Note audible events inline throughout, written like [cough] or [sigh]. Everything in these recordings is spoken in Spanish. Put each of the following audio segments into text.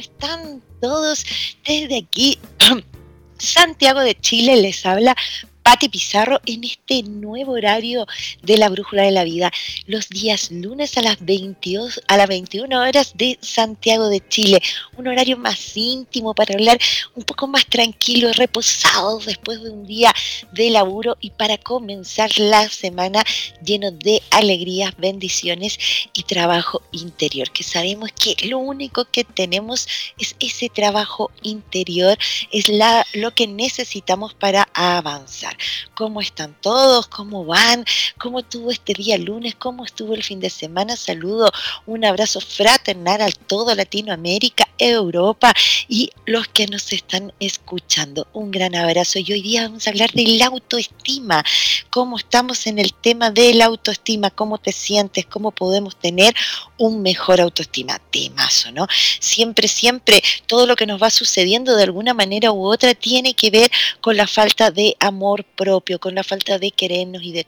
Están todos? Desde aquí, [clears throat] Santiago de Chile les habla Pati Pizarro en este nuevo horario de la Brújula de la Vida, los días lunes a las 22, a las 21 horas de Santiago de Chile, un horario más íntimo para hablar un poco más tranquilo reposado después de un día de laburo y para comenzar la semana lleno de alegrías, bendiciones y trabajo interior, que sabemos que lo único que tenemos es ese trabajo interior, es la, lo que necesitamos para avanzar. ¿Cómo están todos? ¿Cómo van? ¿Cómo estuvo este día lunes? ¿Cómo estuvo el fin de semana? Saludo, un abrazo fraternal a todo Latinoamérica, Europa y los que nos están escuchando. Un gran abrazo y hoy día vamos a hablar de la autoestima. ¿Cómo estamos en el tema de la autoestima? ¿Cómo te sientes? ¿Cómo podemos tener un mejor autoestima? Temazo, ¿no? Siempre, siempre todo lo que nos va sucediendo de alguna manera u otra tiene que ver con la falta de amor propio, con la falta de querernos y de,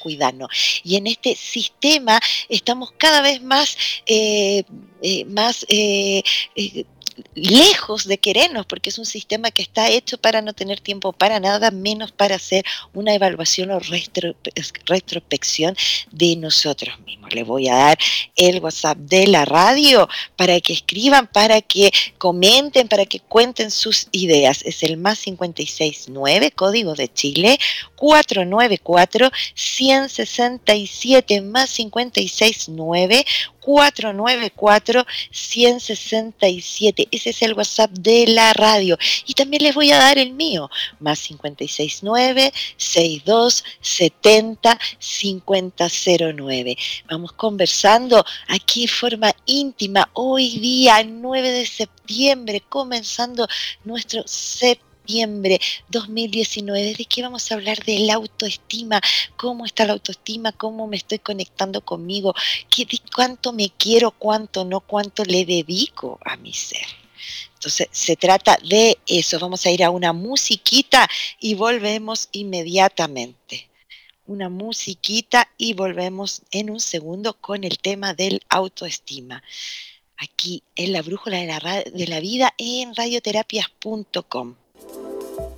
cuidarnos. Y en este sistema estamos cada vez más, eh, eh, más eh lejos de querernos, porque es un sistema que está hecho para no tener tiempo para nada, menos para hacer una evaluación o retro, retrospección de nosotros mismos. Les voy a dar el WhatsApp de la radio para que escriban, para que comenten, para que cuenten sus ideas. Es el más 569, código de Chile, 494 167 más 569 494 167 ese es el WhatsApp de la radio. Y también les voy a dar el mío, más 569 62 70 5009. Vamos conversando aquí de forma íntima hoy día 9 de septiembre, comenzando nuestro septiembre septiembre 2019. ¿De qué vamos a hablar? De la autoestima. ¿Cómo está la autoestima? ¿Cómo me estoy conectando conmigo? ¿Qué, ¿Cuánto me quiero? ¿Cuánto no? ¿Cuánto le dedico a mi ser? Entonces, se trata de eso. Vamos a ir a una musiquita y volvemos inmediatamente. Una musiquita y volvemos en un segundo con el tema del autoestima. Aquí en la brújula de la, de la vida en radioterapias.com.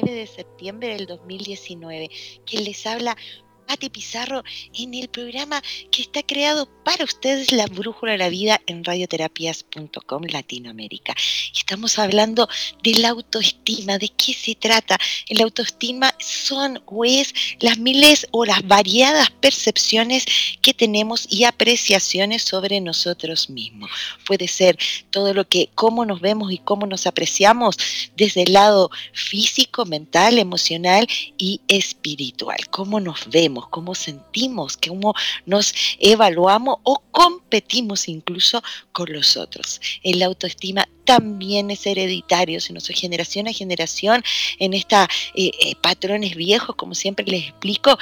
9 de septiembre del 2019, que les habla Pati Pizarro en el programa que está creado para ustedes, La Brújula de la Vida, en radioterapias.com Latinoamérica. Estamos hablando de la autoestima, de qué se trata. La autoestima son o es las miles o las variadas percepciones que tenemos y apreciaciones sobre nosotros mismos. Puede ser todo lo que, cómo nos vemos y cómo nos apreciamos desde el lado físico, mental, emocional y espiritual. Cómo nos vemos cómo sentimos, cómo nos evaluamos o competimos incluso con los otros. El autoestima también es hereditario, soy generación a generación en estos eh, eh, patrones viejos, como siempre les explico,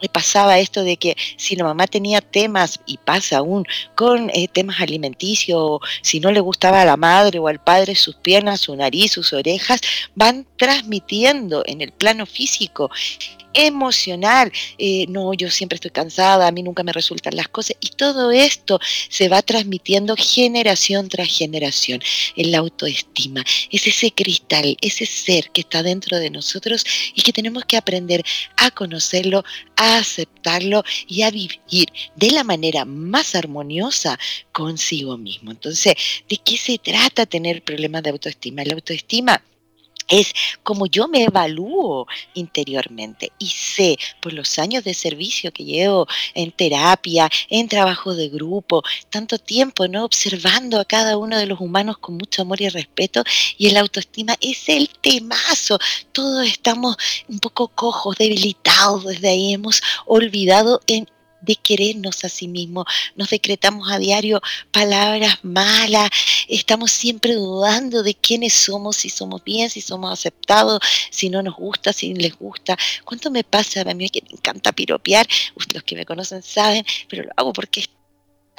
me pasaba esto de que si la mamá tenía temas, y pasa aún, con eh, temas alimenticios, si no le gustaba a la madre o al padre sus piernas, su nariz, sus orejas, van transmitiendo en el plano físico emocional. Eh, no, yo siempre estoy cansada, a mí nunca me resultan las cosas. Y todo esto se va transmitiendo generación tras generación. El autoestima es ese cristal, ese ser que está dentro de nosotros y que tenemos que aprender a conocerlo, a aceptarlo y a vivir de la manera más armoniosa consigo mismo. Entonces, ¿de qué se trata tener problemas de autoestima? La autoestima es como yo me evalúo interiormente y sé por los años de servicio que llevo en terapia, en trabajo de grupo, tanto tiempo, ¿no? Observando a cada uno de los humanos con mucho amor y respeto y el autoestima es el temazo. Todos estamos un poco cojos, debilitados desde ahí, hemos olvidado en de querernos a sí mismos. Nos decretamos a diario palabras malas, estamos siempre dudando de quiénes somos, si somos bien, si somos aceptados, si no nos gusta, si les gusta. ¿Cuánto me pasa a mí que me encanta piropear? Los que me conocen saben, pero lo hago porque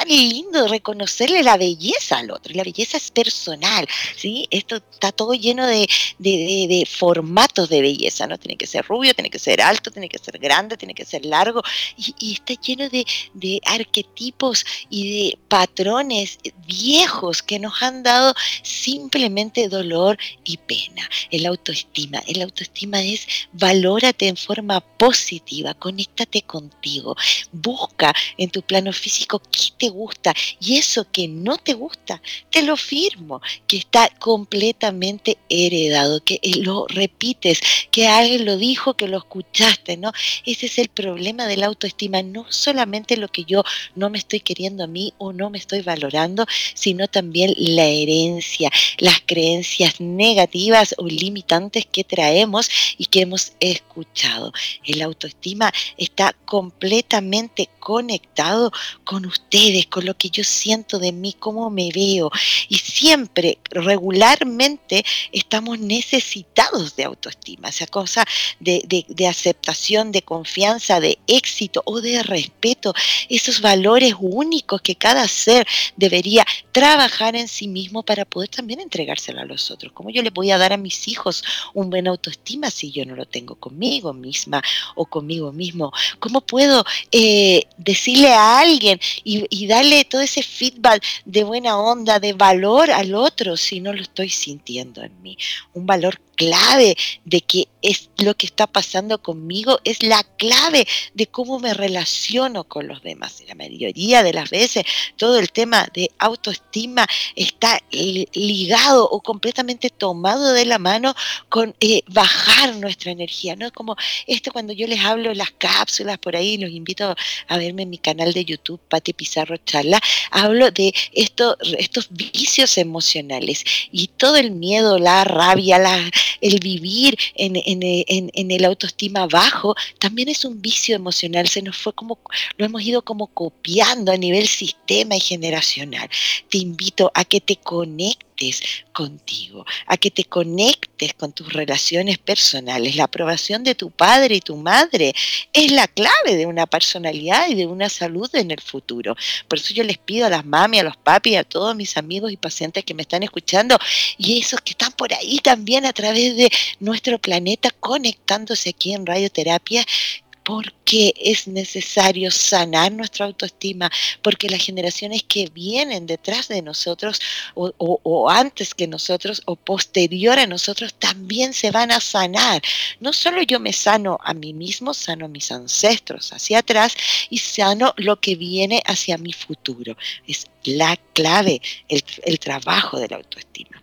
lindo reconocerle la belleza al otro. La belleza es personal, ¿sí? Esto está todo lleno de, formatos de belleza, ¿no? Tiene que ser rubio, tiene que ser alto, tiene que ser grande, tiene que ser largo. Y, está lleno de, arquetipos y de patrones viejos que nos han dado simplemente dolor y pena. El autoestima. El autoestima es valórate en forma positiva, conéctate contigo, busca en tu plano físico qué te gusta y eso que no te gusta, te lo firmo, que está completamente heredado, que eh, lo repites, que alguien lo dijo, que lo escuchaste, ¿no? Ese es el problema de la autoestima, no solamente lo que yo no me estoy queriendo a mí o no me estoy valorando, sino también la herencia, las creencias negativas o limitantes que traemos y que hemos escuchado. El autoestima está completamente conectado con ustedes con lo que yo siento de mí, cómo me veo. Y siempre, regularmente, estamos necesitados de autoestima, esa cosa de, de aceptación, de confianza, de éxito o de respeto, esos valores únicos que cada ser debería trabajar en sí mismo para poder también entregárselo a los otros. ¿Cómo yo le voy a dar a mis hijos un buen autoestima si yo no lo tengo conmigo misma o conmigo mismo? ¿Cómo puedo eh, decirle a alguien y, y darle todo ese feedback de buena onda, de valor al otro si no lo estoy sintiendo en mí. Un valor clave de que es lo que está pasando conmigo, es la clave de cómo me relaciono con los demás. La mayoría de las veces todo el tema de autoestima está ligado o completamente tomado de la mano con eh, bajar nuestra energía, ¿no? Como esto cuando yo les hablo las cápsulas por ahí, los invito a verme en mi canal de YouTube, Pati Pizarro Charla, hablo de esto, estos vicios emocionales y todo el miedo, la rabia, la, el vivir en, en, el autoestima bajo también es un vicio emocional, se nos fue como, lo hemos ido como copiando a nivel sistema y generacional. Te invito a que te conectes contigo, a que te conectes con tus relaciones personales. La aprobación de tu padre y tu madre es la clave de una personalidad y de una salud en el futuro. Por eso yo les pido a las mami, a los papi, a todos mis amigos y pacientes que me están escuchando y esos que están por ahí también a través de nuestro planeta conectándose aquí en radioterapia porque es necesario sanar nuestra autoestima, porque las generaciones que vienen detrás de nosotros o, antes que nosotros o posterior a nosotros también se van a sanar. No solo yo me sano a mí mismo, sano a mis ancestros hacia atrás y sano lo que viene hacia mi futuro. Es la clave, el trabajo de la autoestima.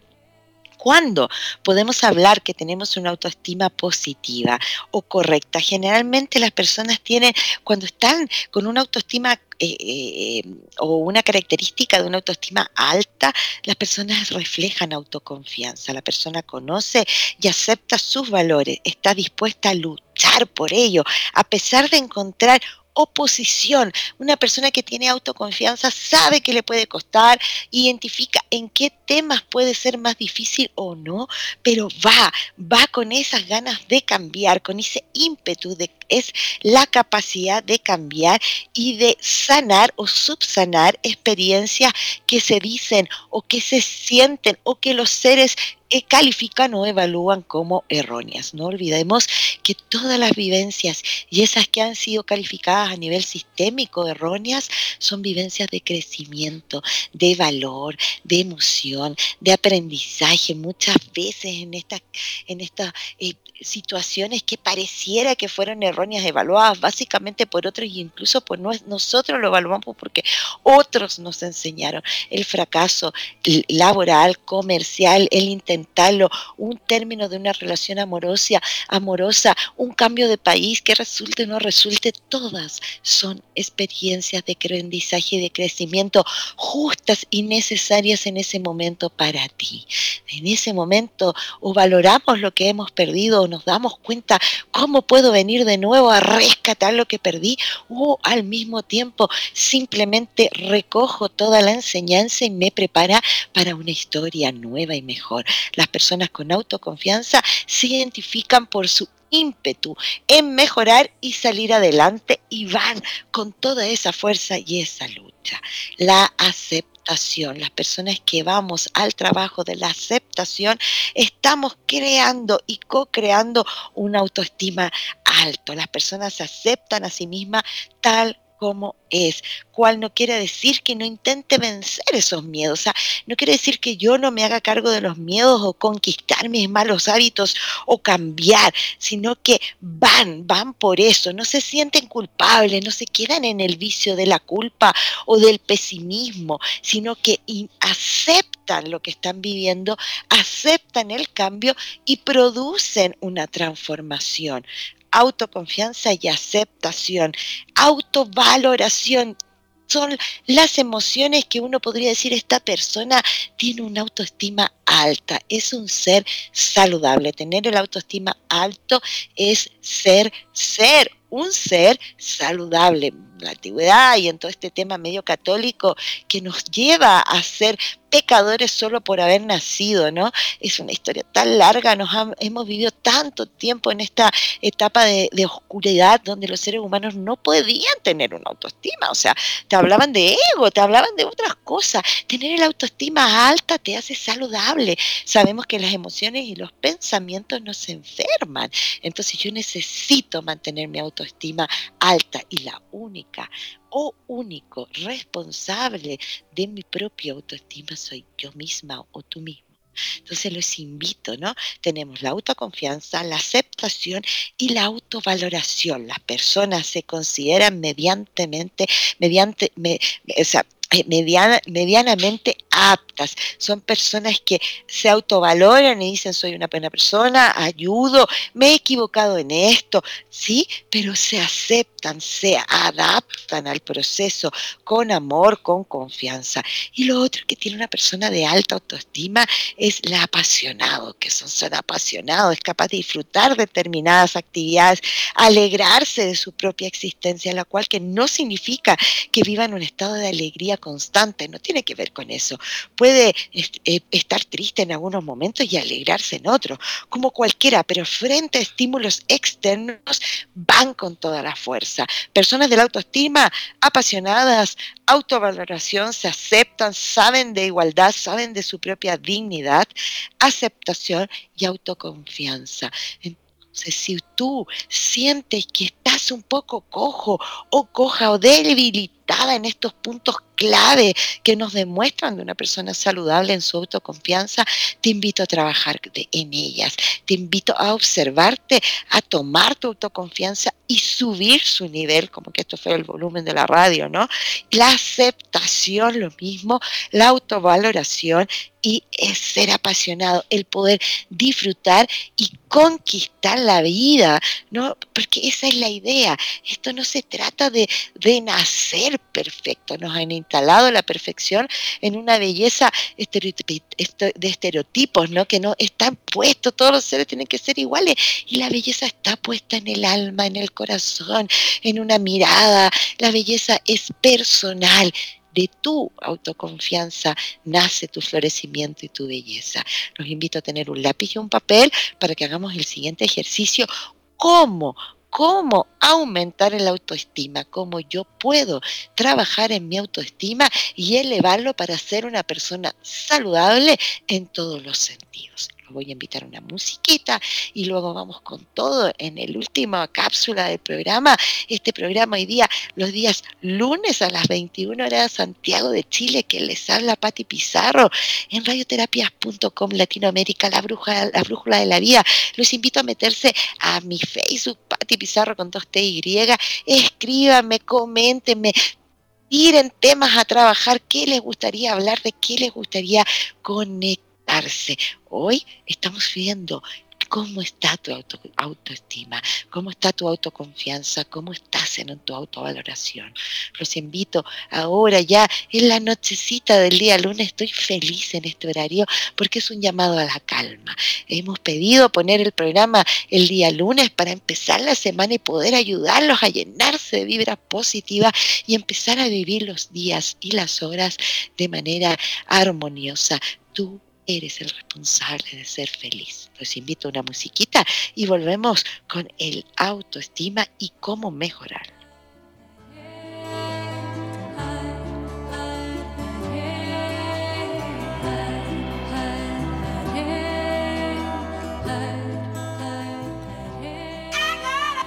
¿Cuándo podemos hablar que tenemos una autoestima positiva o correcta? Generalmente las personas tienen, cuando están con una autoestima eh, eh, o una característica de una autoestima alta, las personas reflejan autoconfianza. La persona conoce y acepta sus valores, está dispuesta a luchar por ello, a pesar de encontrar oposición. Una persona que tiene autoconfianza sabe que le puede costar, identifica en qué temas puede ser más difícil o no, pero va, va con esas ganas de cambiar, con ese ímpetu de es la capacidad de cambiar y de sanar o subsanar experiencias que se dicen o que se sienten o que los seres califican o evalúan como erróneas. No olvidemos que todas las vivencias y esas que han sido calificadas a nivel sistémico erróneas son vivencias de crecimiento, de valor, de emoción, de aprendizaje. Muchas veces en estas en esta, eh, situaciones que pareciera que fueron erróneas evaluadas básicamente por otros y incluso por nosotros lo evaluamos porque otros nos enseñaron el fracaso laboral, comercial, el intentarlo, un término de una relación amorosa, amorosa, un cambio de país que resulte o no resulte, todas son experiencias de aprendizaje y de crecimiento justas y necesarias en ese momento para ti. En ese momento o valoramos lo que hemos perdido nos damos cuenta cómo puedo venir de nuevo a rescatar lo que perdí o al mismo tiempo simplemente recojo toda la enseñanza y me prepara para una historia nueva y mejor. Las personas con autoconfianza se identifican por su ímpetu en mejorar y salir adelante y van con toda esa fuerza y esa lucha. La aceptación las personas que vamos al trabajo de la aceptación, estamos creando y co-creando una autoestima alto. Las personas se aceptan a sí mismas tal como es, cual no quiere decir que no intente vencer esos miedos, o sea, no quiere decir que yo no me haga cargo de los miedos o conquistar mis malos hábitos o cambiar, sino que van, van por eso, no se sienten culpables, no se quedan en el vicio de la culpa o del pesimismo, sino que aceptan lo que están viviendo, aceptan el cambio y producen una transformación autoconfianza y aceptación, autovaloración. Son las emociones que uno podría decir, esta persona tiene una autoestima alta, es un ser saludable. Tener el autoestima alto es ser, ser un ser saludable. La antigüedad y en todo este tema medio católico que nos lleva a ser pecadores solo por haber nacido, ¿no? Es una historia tan larga, nos hemos vivido tanto tiempo en esta etapa de, oscuridad donde los seres humanos no podían tener una autoestima, o sea, te hablaban de ego, te hablaban de otras cosas. Tener el autoestima alta te hace saludable. Sabemos que las emociones y los pensamientos nos enferman, entonces yo necesito mantener mi autoestima alta y la única o único responsable de mi propia autoestima soy yo misma o tú mismo. Entonces los invito, ¿no? Tenemos la autoconfianza, la aceptación y la autovaloración. Las personas se consideran mediantemente, mediante, o sea, eh, mediana, medianamente aptas, son personas que se autovaloran y dicen soy una buena persona, ayudo, me he equivocado en esto, sí, pero se aceptan, se adaptan al proceso con amor, con confianza. Y lo otro que tiene una persona de alta autoestima es la apasionado, que son, son apasionados, es capaz de disfrutar determinadas actividades, alegrarse de su propia existencia, la cual que no significa que vivan un estado de alegría constante, no tiene que ver con eso. Puede eh, estar triste en algunos momentos y alegrarse en otros, como cualquiera, pero frente a estímulos externos van con toda la fuerza. Personas de la autoestima apasionadas, autovaloración, se aceptan, saben de igualdad, saben de su propia dignidad, aceptación y autoconfianza. Entonces, si tú sientes que estás un poco cojo o coja o debilitada en estos puntos clave que nos demuestran de una persona saludable en su autoconfianza, te invito a trabajar en ellas. Te invito a observarte, a tomar tu autoconfianza y subir su nivel, como que esto fue el volumen de la radio, ¿no? La aceptación, lo mismo, la autovaloración y es ser apasionado, el poder disfrutar y conquistar la vida, ¿no? Porque esa es la idea. Esto no se trata de, de nacer perfecto, nos han instalado la perfección en una belleza de estereotipos, ¿no? Que no están puestos, todos los seres tienen que ser iguales y la belleza está puesta en el alma, en el corazón, en una mirada. La belleza es personal de tu autoconfianza nace tu florecimiento y tu belleza. Los invito a tener un lápiz y un papel para que hagamos el siguiente ejercicio. ¿Cómo? Cómo aumentar el autoestima, cómo yo puedo trabajar en mi autoestima y elevarlo para ser una persona saludable en todos los sentidos voy a invitar una musiquita y luego vamos con todo en el último cápsula del programa. Este programa hoy día, los días lunes a las 21 horas Santiago de Chile, que les habla Pati Pizarro en radioterapias.com Latinoamérica, la, bruja, la brújula de la vida. Los invito a meterse a mi Facebook, Pati Pizarro con dos T y, escríbanme, coméntenme, tiren temas a trabajar, qué les gustaría hablar, de qué les gustaría conectar Hoy estamos viendo cómo está tu autoestima, cómo está tu autoconfianza, cómo estás en tu autovaloración. Los invito ahora ya en la nochecita del día lunes, estoy feliz en este horario porque es un llamado a la calma. Hemos pedido poner el programa el día lunes para empezar la semana y poder ayudarlos a llenarse de vibras positivas y empezar a vivir los días y las horas de manera armoniosa. Tú eres el responsable de ser feliz. Los invito a una musiquita y volvemos con el autoestima y cómo mejorar.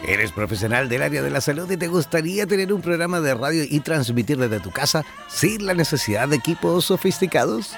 ¿Eres profesional del área de la salud y te gustaría tener un programa de radio y transmitir desde tu casa sin la necesidad de equipos sofisticados?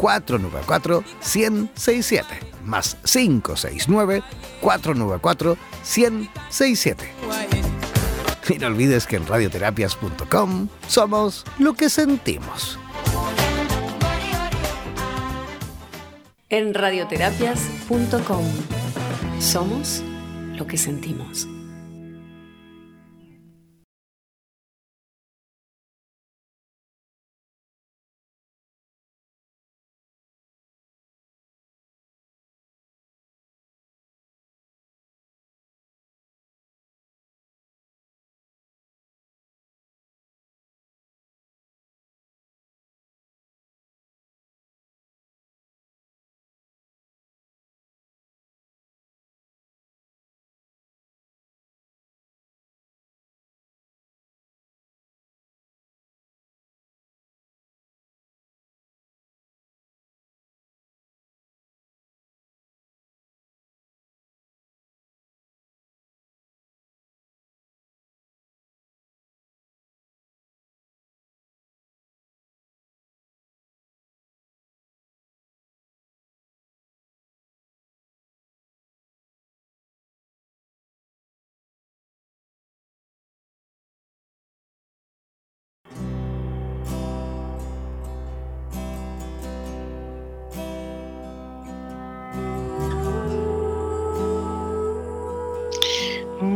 494 1067 más 569 494 1067. Y no olvides que en radioterapias.com somos lo que sentimos. En radioterapias.com somos lo que sentimos.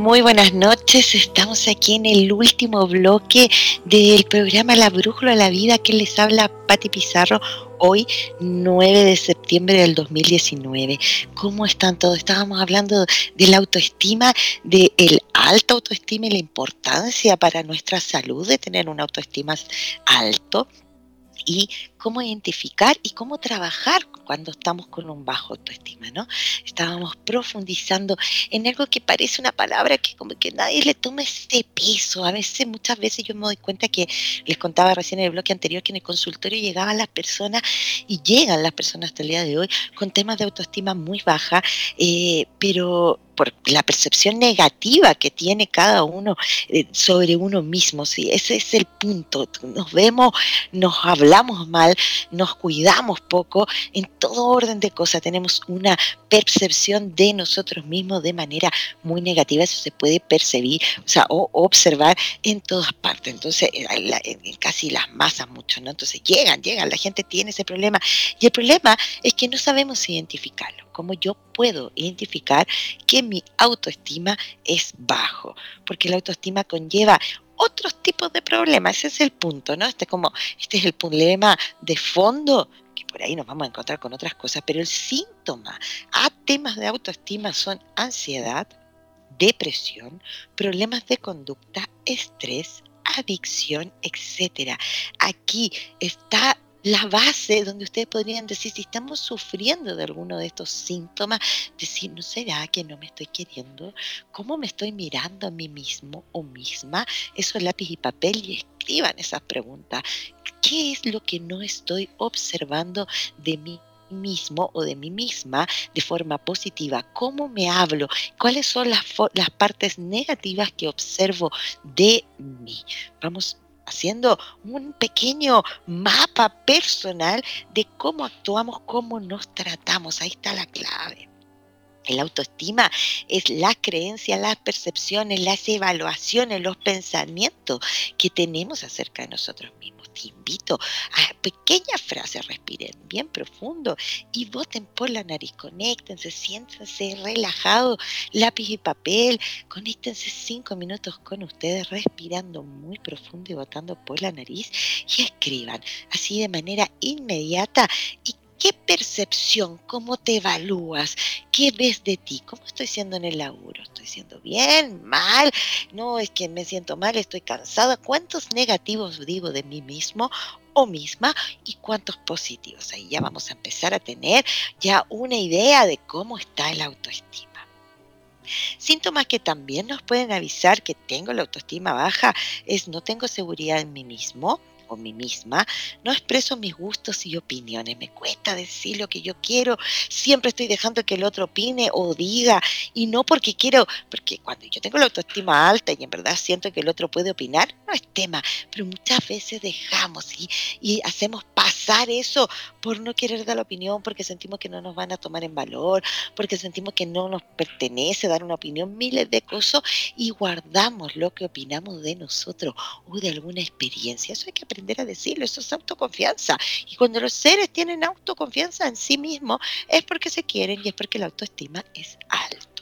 Muy buenas noches, estamos aquí en el último bloque del programa La Brújula de la Vida que les habla Patti Pizarro hoy 9 de septiembre del 2019. ¿Cómo están todos? Estábamos hablando de la autoestima, de el alta autoestima y la importancia para nuestra salud de tener una autoestima alto y cómo identificar y cómo trabajar cuando estamos con un bajo autoestima, ¿no? Estábamos profundizando en algo que parece una palabra que como que nadie le toma ese peso. A veces, muchas veces yo me doy cuenta que les contaba recién en el bloque anterior que en el consultorio llegaban las personas y llegan las personas hasta el día de hoy con temas de autoestima muy baja, eh, pero por la percepción negativa que tiene cada uno eh, sobre uno mismo. ¿sí? Ese es el punto. Nos vemos, nos hablamos mal, nos cuidamos poco, en todo orden de cosas tenemos una percepción de nosotros mismos de manera muy negativa. Eso se puede percibir, o observar en todas partes. Entonces, en casi las masas mucho, ¿no? Entonces llegan, llegan, la gente tiene ese problema. Y el problema es que no sabemos identificarlo. Como yo puedo identificar que mi autoestima es bajo, porque la autoestima conlleva otros tipos de problemas, ese es el punto, ¿no? Este, como, este es el problema de fondo, que por ahí nos vamos a encontrar con otras cosas, pero el síntoma a temas de autoestima son ansiedad, depresión, problemas de conducta, estrés, adicción, etcétera. Aquí está la base donde ustedes podrían decir, si estamos sufriendo de alguno de estos síntomas, decir, ¿no será que no me estoy queriendo? ¿Cómo me estoy mirando a mí mismo o misma? Eso es lápiz y papel y escriban esas preguntas. ¿Qué es lo que no estoy observando de mí? mismo o de mí misma de forma positiva, cómo me hablo, cuáles son las, las partes negativas que observo de mí. Vamos haciendo un pequeño mapa personal de cómo actuamos, cómo nos tratamos. Ahí está la clave. El autoestima es la creencia, las percepciones, las evaluaciones, los pensamientos que tenemos acerca de nosotros mismos. Te invito a pequeñas frases, respiren bien profundo y voten por la nariz. Conéctense, siéntense relajados, lápiz y papel. Conéctense cinco minutos con ustedes, respirando muy profundo y votando por la nariz y escriban así de manera inmediata y ¿Qué percepción? ¿Cómo te evalúas? ¿Qué ves de ti? ¿Cómo estoy siendo en el laburo? ¿Estoy siendo bien? ¿Mal? No, es que me siento mal, estoy cansada. ¿Cuántos negativos digo de mí mismo o misma y cuántos positivos? Ahí ya vamos a empezar a tener ya una idea de cómo está el autoestima. Síntomas que también nos pueden avisar que tengo la autoestima baja es no tengo seguridad en mí mismo, con mí misma, no expreso mis gustos y opiniones, me cuesta decir lo que yo quiero, siempre estoy dejando que el otro opine o diga, y no porque quiero, porque cuando yo tengo la autoestima alta y en verdad siento que el otro puede opinar, no es tema, pero muchas veces dejamos y, y hacemos pasar eso por no querer dar la opinión, porque sentimos que no nos van a tomar en valor, porque sentimos que no nos pertenece dar una opinión, miles de cosas, y guardamos lo que opinamos de nosotros o de alguna experiencia. Eso hay que a decirlo, eso es autoconfianza. Y cuando los seres tienen autoconfianza en sí mismos, es porque se quieren y es porque la autoestima es alta.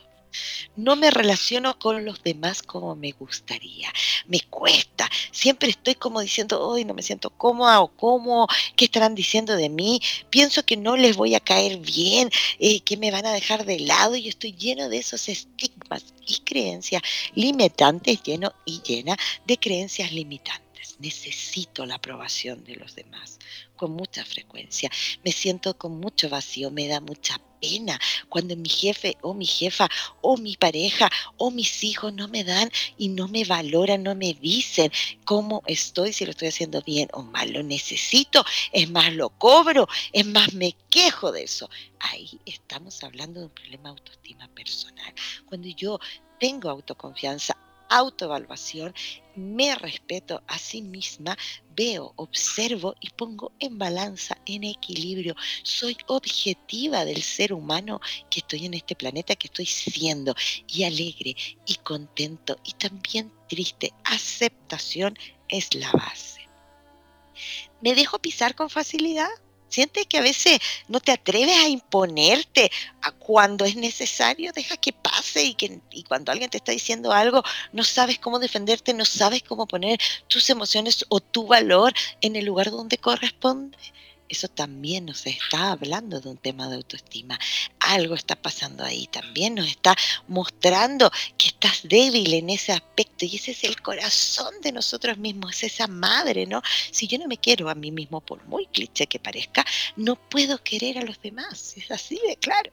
No me relaciono con los demás como me gustaría. Me cuesta. Siempre estoy como diciendo, hoy no me siento cómoda o cómo, ¿qué estarán diciendo de mí? Pienso que no les voy a caer bien, eh, que me van a dejar de lado y estoy lleno de esos estigmas y creencias limitantes, lleno y llena de creencias limitantes necesito la aprobación de los demás con mucha frecuencia. Me siento con mucho vacío, me da mucha pena cuando mi jefe o mi jefa o mi pareja o mis hijos no me dan y no me valoran, no me dicen cómo estoy, si lo estoy haciendo bien o mal. Lo necesito, es más, lo cobro, es más, me quejo de eso. Ahí estamos hablando de un problema de autoestima personal. Cuando yo tengo autoconfianza, autoevaluación, me respeto a sí misma, veo, observo y pongo en balanza, en equilibrio. Soy objetiva del ser humano que estoy en este planeta, que estoy siendo, y alegre y contento y también triste. Aceptación es la base. ¿Me dejo pisar con facilidad? Sientes que a veces no te atreves a imponerte a cuando es necesario, deja que pase y que y cuando alguien te está diciendo algo, no sabes cómo defenderte, no sabes cómo poner tus emociones o tu valor en el lugar donde corresponde eso también nos está hablando de un tema de autoestima. Algo está pasando ahí, también nos está mostrando que estás débil en ese aspecto y ese es el corazón de nosotros mismos, es esa madre, ¿no? Si yo no me quiero a mí mismo, por muy cliché que parezca, no puedo querer a los demás, es así de claro.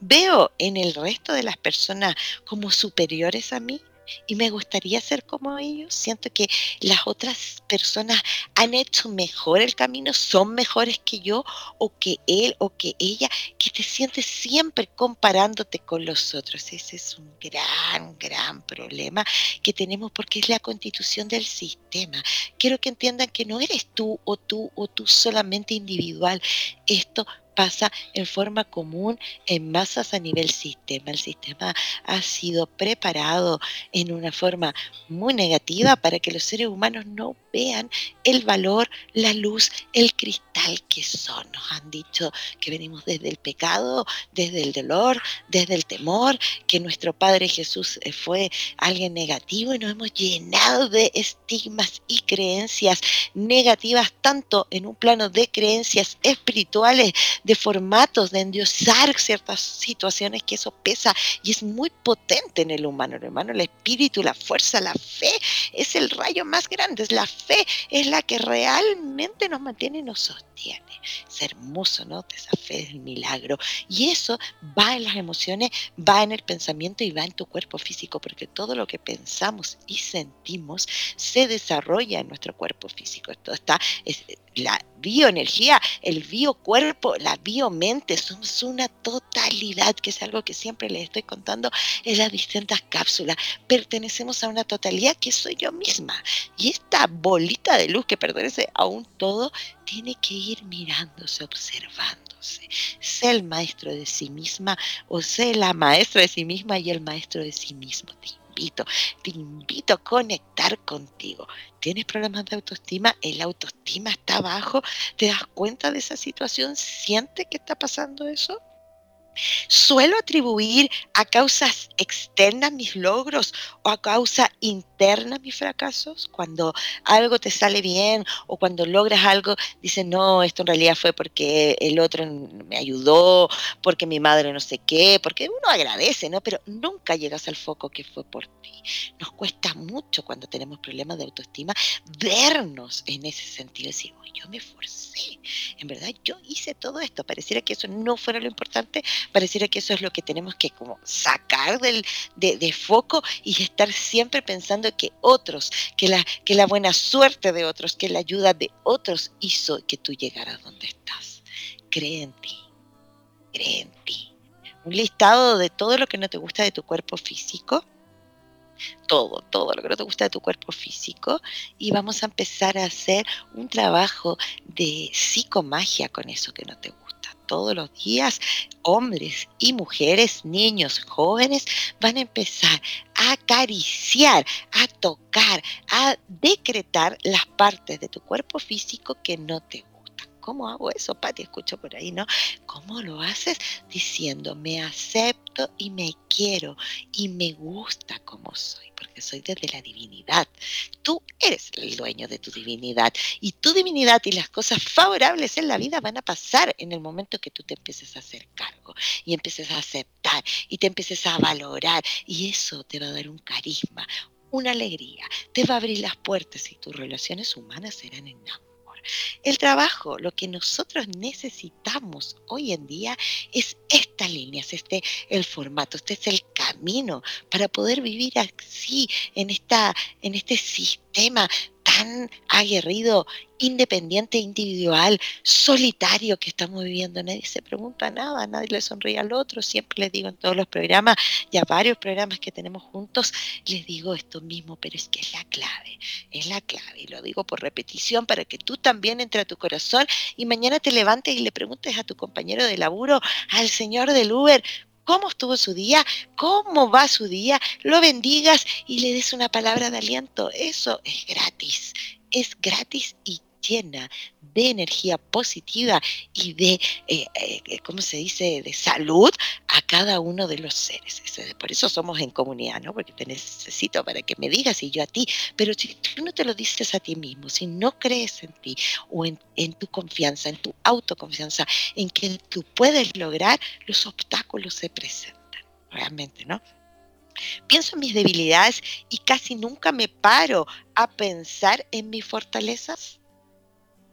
Veo en el resto de las personas como superiores a mí, y me gustaría ser como ellos. Siento que las otras personas han hecho mejor el camino, son mejores que yo o que él o que ella, que te sientes siempre comparándote con los otros. Ese es un gran, gran problema que tenemos porque es la constitución del sistema. Quiero que entiendan que no eres tú o tú o tú solamente individual. Esto pasa en forma común en masas a nivel sistema. El sistema ha sido preparado en una forma muy negativa para que los seres humanos no vean el valor, la luz, el cristal que son. Nos han dicho que venimos desde el pecado, desde el dolor, desde el temor, que nuestro Padre Jesús eh, fue alguien negativo y nos hemos llenado de estigmas y creencias negativas, tanto en un plano de creencias espirituales, de formatos, de endiosar ciertas situaciones, que eso pesa y es muy potente en el humano. El humano, el espíritu, la fuerza, la fe, es el rayo más grande, es la fe es la que realmente nos mantiene y nos sostiene. Es hermoso, ¿no? Esa fe es el milagro. Y eso va en las emociones, va en el pensamiento y va en tu cuerpo físico, porque todo lo que pensamos y sentimos se desarrolla en nuestro cuerpo físico. Esto está, es, la bioenergía, el biocuerpo, la biomente, somos una totalidad, que es algo que siempre les estoy contando en las distintas cápsulas. Pertenecemos a una totalidad que soy yo misma. Y esta bolita de luz que pertenece a un todo, tiene que ir mirándose, observándose. Sé el maestro de sí misma o sé la maestra de sí misma y el maestro de sí mismo invito, te invito a conectar contigo. ¿Tienes problemas de autoestima? ¿El autoestima está bajo? ¿Te das cuenta de esa situación? ¿Sientes que está pasando eso? Suelo atribuir a causas externas mis logros o a causa interna mis fracasos. Cuando algo te sale bien o cuando logras algo, dices, no, esto en realidad fue porque el otro me ayudó, porque mi madre no sé qué, porque uno agradece, ¿no? Pero nunca llegas al foco que fue por ti. Nos cuesta mucho cuando tenemos problemas de autoestima vernos en ese sentido, decir, yo me esforcé, en verdad yo hice todo esto, pareciera que eso no fuera lo importante, pareciera que eso es lo que tenemos que como sacar del, de, foco y estar siempre pensando que otros, que la, que la buena suerte de otros, que la ayuda de otros hizo que tú llegaras donde estás. Cree en ti, cree en ti. Un listado de todo lo que no te gusta de tu cuerpo físico, todo, todo lo que no te gusta de tu cuerpo físico y vamos a empezar a hacer un trabajo de psicomagia con eso que no te gusta todos los días, hombres y mujeres, niños, jóvenes, van a empezar a acariciar, a tocar, a decretar las partes de tu cuerpo físico que no te. ¿Cómo hago eso, Pati? Escucho por ahí, ¿no? ¿Cómo lo haces? Diciendo, me acepto y me quiero y me gusta como soy porque soy desde la divinidad. Tú eres el dueño de tu divinidad y tu divinidad y las cosas favorables en la vida van a pasar en el momento que tú te empieces a hacer cargo y empieces a aceptar y te empieces a valorar y eso te va a dar un carisma, una alegría, te va a abrir las puertas y tus relaciones humanas serán en el trabajo, lo que nosotros necesitamos hoy en día es esta línea, es este el formato, este es el camino para poder vivir así en esta en este sistema tan aguerrido, independiente, individual, solitario que estamos viviendo. Nadie se pregunta nada, nadie le sonríe al otro. Siempre les digo en todos los programas, ya varios programas que tenemos juntos, les digo esto mismo, pero es que es la clave, es la clave. Y lo digo por repetición para que tú también entre a tu corazón y mañana te levantes y le preguntes a tu compañero de laburo, al señor del Uber, cómo estuvo su día, cómo va su día, lo bendigas y le des una palabra de aliento. Eso es gratis, es gratis y llena de energía positiva y de, eh, eh, ¿cómo se dice?, de salud a cada uno de los seres. Por eso somos en comunidad, ¿no? Porque te necesito para que me digas y yo a ti. Pero si tú no te lo dices a ti mismo, si no crees en ti o en, en tu confianza, en tu autoconfianza, en que tú puedes lograr, los obstáculos se presentan, realmente, ¿no? Pienso en mis debilidades y casi nunca me paro a pensar en mis fortalezas.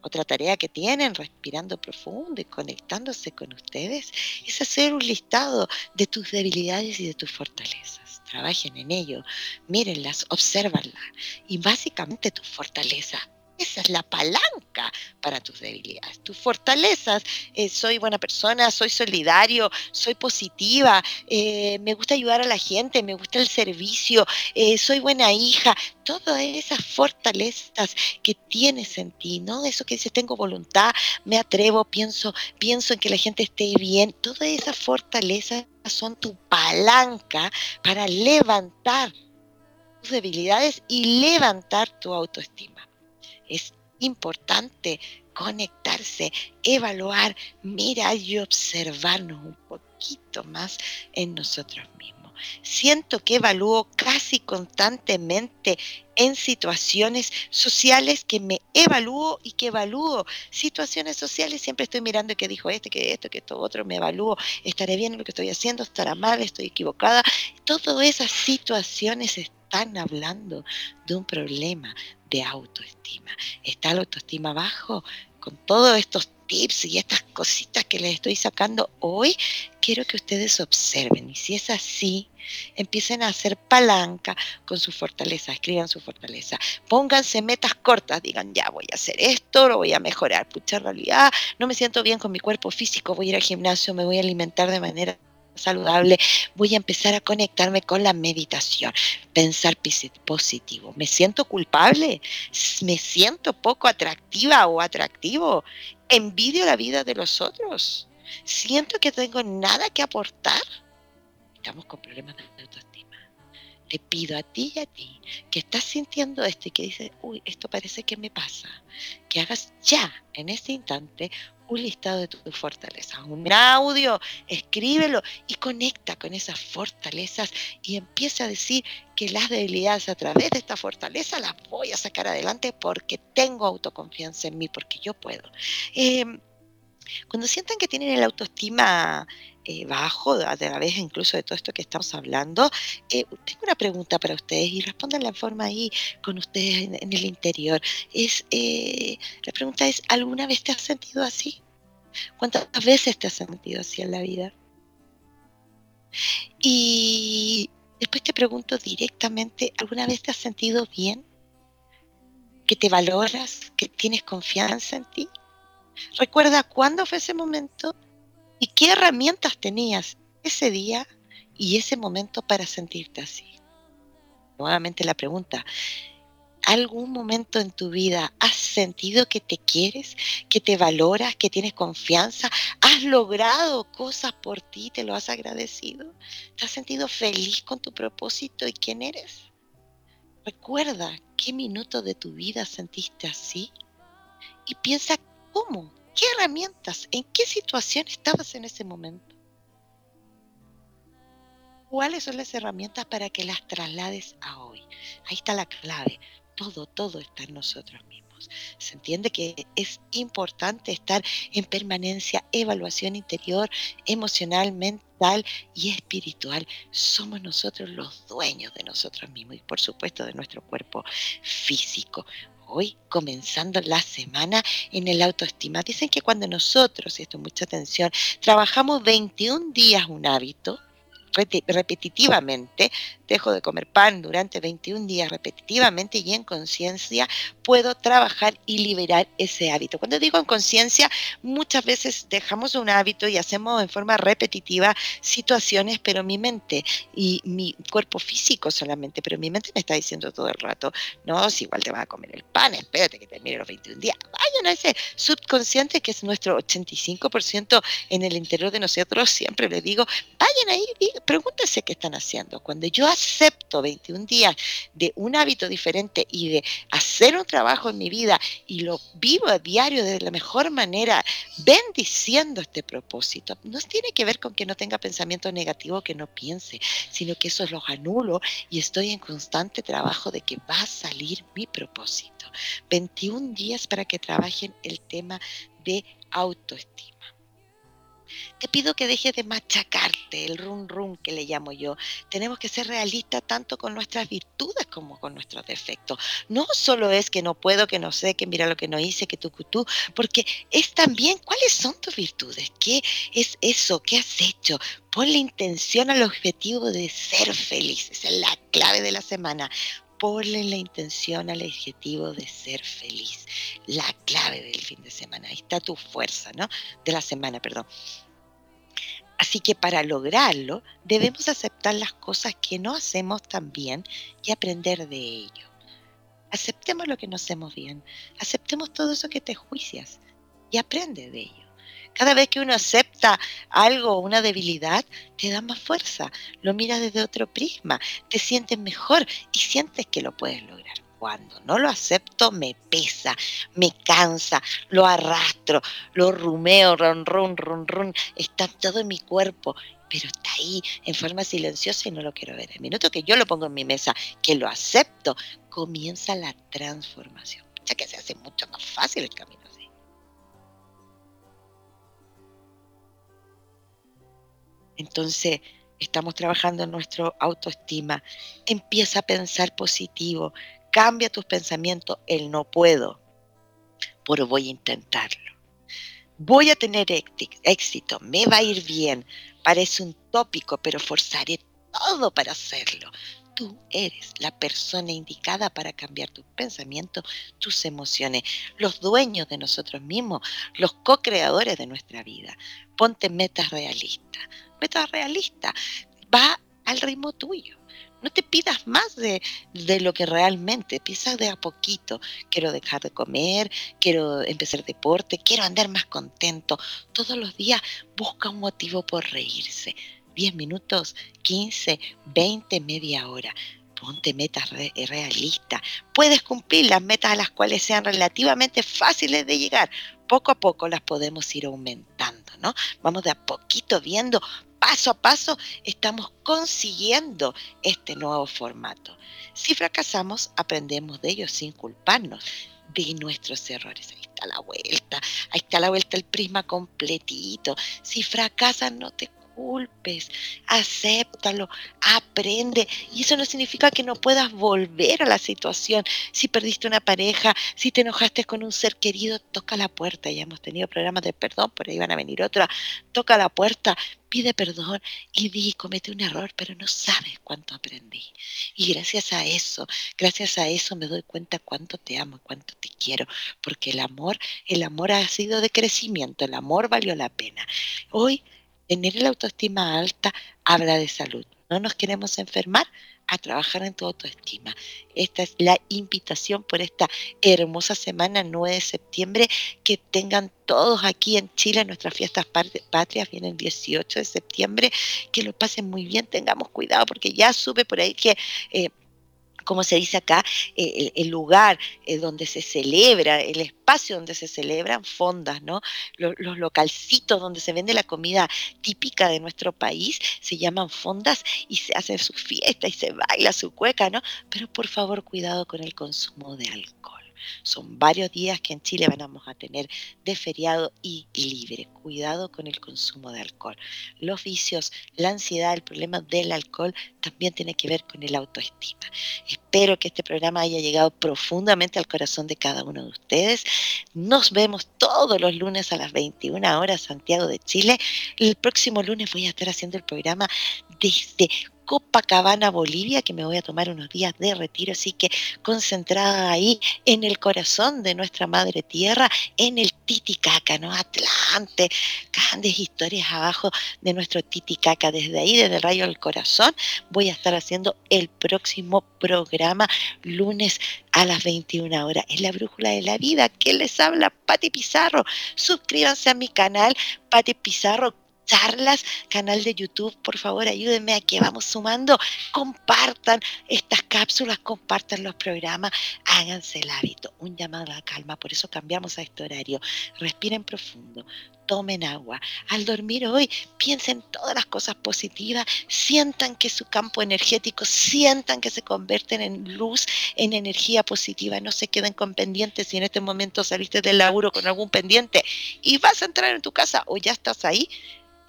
Otra tarea que tienen, respirando profundo y conectándose con ustedes, es hacer un listado de tus debilidades y de tus fortalezas. Trabajen en ello, mírenlas, obsérvanlas y básicamente tus fortalezas esa es la palanca para tus debilidades. Tus fortalezas, eh, soy buena persona, soy solidario, soy positiva, eh, me gusta ayudar a la gente, me gusta el servicio, eh, soy buena hija. Todas esas fortalezas que tienes en ti, ¿no? Eso que dices, tengo voluntad, me atrevo, pienso, pienso en que la gente esté bien. Todas esas fortalezas son tu palanca para levantar tus debilidades y levantar tu autoestima es importante conectarse, evaluar, mirar y observarnos un poquito más en nosotros mismos. Siento que evalúo casi constantemente en situaciones sociales que me evalúo y que evalúo situaciones sociales. Siempre estoy mirando qué dijo este, que esto, que esto otro, me evalúo, estaré bien en lo que estoy haciendo, estará mal, estoy equivocada. Todas esas situaciones están hablando de un problema de autoestima. ¿Está la autoestima bajo? Con todos estos tips y estas cositas que les estoy sacando hoy, quiero que ustedes observen. Y si es así, empiecen a hacer palanca con su fortaleza, escriban su fortaleza. Pónganse metas cortas, digan, ya voy a hacer esto, lo voy a mejorar. Pucha, realidad, no me siento bien con mi cuerpo físico, voy a ir al gimnasio, me voy a alimentar de manera saludable, voy a empezar a conectarme con la meditación, pensar positivo. ¿Me siento culpable? ¿Me siento poco atractiva o atractivo? ¿Envidio la vida de los otros? ¿Siento que tengo nada que aportar? Estamos con problemas de autoestima. Le pido a ti y a ti que estás sintiendo esto y que dices, uy, esto parece que me pasa, que hagas ya, en este instante, un listado de tus fortalezas, un audio, escríbelo y conecta con esas fortalezas y empieza a decir que las debilidades a través de esta fortaleza las voy a sacar adelante porque tengo autoconfianza en mí, porque yo puedo. Em, cuando sientan que tienen el autoestima eh, bajo, a través incluso de todo esto que estamos hablando, eh, tengo una pregunta para ustedes y respondan la forma ahí con ustedes en, el interior. Es, eh, la pregunta es, ¿alguna vez te has sentido así? ¿Cuántas veces te has sentido así en la vida? Y después te pregunto directamente, ¿alguna vez te has sentido bien? ¿Que te valoras? ¿Que tienes confianza en ti? Recuerda cuándo fue ese momento y qué herramientas tenías ese día y ese momento para sentirte así. Nuevamente la pregunta, ¿algún momento en tu vida has sentido que te quieres, que te valoras, que tienes confianza? ¿Has logrado cosas por ti, te lo has agradecido? ¿Te has sentido feliz con tu propósito y quién eres? Recuerda qué minuto de tu vida sentiste así y piensa cómo ¿Qué herramientas? ¿En qué situación estabas en ese momento? ¿Cuáles son las herramientas para que las traslades a hoy? Ahí está la clave. Todo, todo está en nosotros mismos. Se entiende que es importante estar en permanencia, evaluación interior, emocional, mental y espiritual. Somos nosotros los dueños de nosotros mismos y por supuesto de nuestro cuerpo físico hoy comenzando la semana en el autoestima. Dicen que cuando nosotros, y esto mucha atención, trabajamos 21 días un hábito, repetitivamente, dejo de comer pan durante 21 días repetitivamente y en conciencia puedo trabajar y liberar ese hábito. Cuando digo en conciencia, muchas veces dejamos un hábito y hacemos en forma repetitiva situaciones, pero mi mente y mi cuerpo físico solamente, pero mi mente me está diciendo todo el rato, no, si igual te vas a comer el pan, espérate que termine los 21 días. Vayan a ese subconsciente que es nuestro 85% en el interior de nosotros, siempre les digo, vayan ahí, pregúntense qué están haciendo. Cuando yo acepto 21 días de un hábito diferente y de hacer un trabajo en mi vida y lo vivo a diario de la mejor manera, bendiciendo este propósito, no tiene que ver con que no tenga pensamiento negativo, que no piense, sino que eso los anulo y estoy en constante trabajo de que va a salir mi propósito. 21 días para que trabajen el tema de autoestima. Te pido que dejes de machacarte, el run run que le llamo yo. Tenemos que ser realistas tanto con nuestras virtudes como con nuestros defectos. No solo es que no puedo, que no sé, que mira lo que no hice, que tú, tú, porque es también cuáles son tus virtudes, qué es eso, qué has hecho. Pon la intención al objetivo de ser feliz. Esa es la clave de la semana ponle la intención al objetivo de ser feliz. La clave del fin de semana. Ahí está tu fuerza, ¿no? De la semana, perdón. Así que para lograrlo debemos aceptar las cosas que no hacemos tan bien y aprender de ello. Aceptemos lo que no hacemos bien, aceptemos todo eso que te juicias y aprende de ello. Cada vez que uno acepta algo, una debilidad, te da más fuerza, lo miras desde otro prisma, te sientes mejor y sientes que lo puedes lograr. Cuando no lo acepto, me pesa, me cansa, lo arrastro, lo rumeo, ron, ron, ron, ron, está todo en mi cuerpo, pero está ahí en forma silenciosa y no lo quiero ver. El minuto que yo lo pongo en mi mesa, que lo acepto, comienza la transformación. Ya que se hace mucho más fácil el camino Entonces, estamos trabajando en nuestra autoestima. Empieza a pensar positivo, Cambia tus pensamientos, el no puedo, pero voy a intentarlo. Voy a tener éxito, me va a ir bien. Parece un tópico, pero forzaré todo para hacerlo. Tú eres la persona indicada para cambiar tus pensamientos, tus emociones, los dueños de nosotros mismos, los co-creadores de nuestra vida. Ponte metas realistas. Metas realistas. Va al ritmo tuyo. No te pidas más de, lo que realmente, empieza de a poquito. Quiero dejar de comer, quiero empezar deporte, quiero andar más contento. Todos los días busca un motivo por reírse. 10 minutos, 15, 20, media hora. Ponte metas realistas. Puedes cumplir las metas a las cuales sean relativamente fáciles de llegar. Poco a poco las podemos ir aumentando, ¿no? Vamos de a poquito viendo paso a paso estamos consiguiendo este nuevo formato. Si fracasamos, aprendemos de ello sin culparnos de nuestros errores. Ahí está la vuelta, ahí está la vuelta el prisma completito. Si fracasas, no te culpes, acéptalo, aprende. Y eso no significa que no puedas volver a la situación. Si perdiste una pareja, si te enojaste con un ser querido, toca la puerta. Ya hemos tenido programas de perdón, por ahí van a venir otra. Toca la puerta, pide perdón y di, comete un error, pero no sabes cuánto aprendí. Y gracias a eso, gracias a eso me doy cuenta cuánto te amo, cuánto te quiero, porque el amor, el amor ha sido de crecimiento, el amor valió la pena. Hoy Tener la autoestima alta habla de salud. No nos queremos enfermar a trabajar en tu autoestima. Esta es la invitación por esta hermosa semana 9 de septiembre que tengan todos aquí en Chile nuestras fiestas patrias vienen el 18 de septiembre, que lo pasen muy bien, tengamos cuidado porque ya sube por ahí que eh, como se dice acá, eh, el, lugar eh, donde se celebra, el espacio donde se celebran fondas, ¿no? Los, los, localcitos donde se vende la comida típica de nuestro país se llaman fondas y se hace su fiesta y se baila su cueca, ¿no? Pero por favor, cuidado con el consumo de alcohol. Son varios días que en Chile vamos a tener de feriado y libre. Cuidado con el consumo de alcohol. Los vicios, la ansiedad, el problema del alcohol también tiene que ver con el autoestima. Espero que este programa haya llegado profundamente al corazón de cada uno de ustedes. Nos vemos todos los lunes a las 21 horas Santiago de Chile. El próximo lunes voy a estar haciendo el programa desde Copacabana, Bolivia, que me voy a tomar unos días de retiro, así que concentrada ahí en el corazón de nuestra madre tierra, en el Titicaca, ¿no? Atlante, grandes historias abajo de nuestro Titicaca. Desde ahí, desde el rayo del corazón, voy a estar haciendo el próximo programa lunes a las 21 horas. Es la brújula de la vida. ¿Qué les habla? Pati Pizarro. Suscríbanse a mi canal, Pati Pizarro charlas, canal de YouTube, por favor ayúdenme a que vamos sumando, compartan estas cápsulas, compartan los programas, háganse el hábito, un llamado a la calma, por eso cambiamos a este horario, respiren profundo, tomen agua. Al dormir hoy, piensen todas las cosas positivas, sientan que su campo energético, sientan que se convierten en luz, en energía positiva, no se queden con pendientes si en este momento saliste del laburo con algún pendiente y vas a entrar en tu casa o ya estás ahí,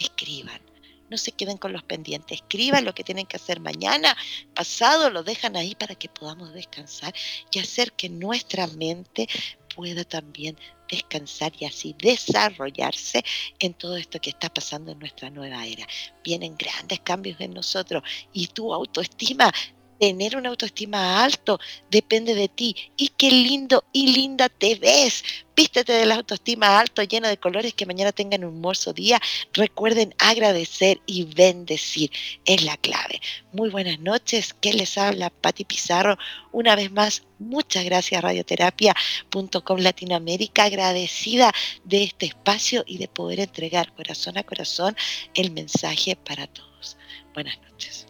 escriban. No se queden con los pendientes, escriban lo que tienen que hacer mañana, pasado, lo dejan ahí para que podamos descansar y hacer que nuestra mente pueda también descansar y así desarrollarse en todo esto que está pasando en nuestra nueva era. Vienen grandes cambios en nosotros y tu autoestima tener una autoestima alto depende de ti. Y qué lindo y linda te ves. Vístete de la autoestima alto, lleno de colores, que mañana tengan un hermoso día. Recuerden agradecer y bendecir. Es la clave. Muy buenas noches. ¿Qué les habla Patti Pizarro? Una vez más, muchas gracias radioterapia.com Latinoamérica. Agradecida de este espacio y de poder entregar corazón a corazón el mensaje para todos. Buenas noches.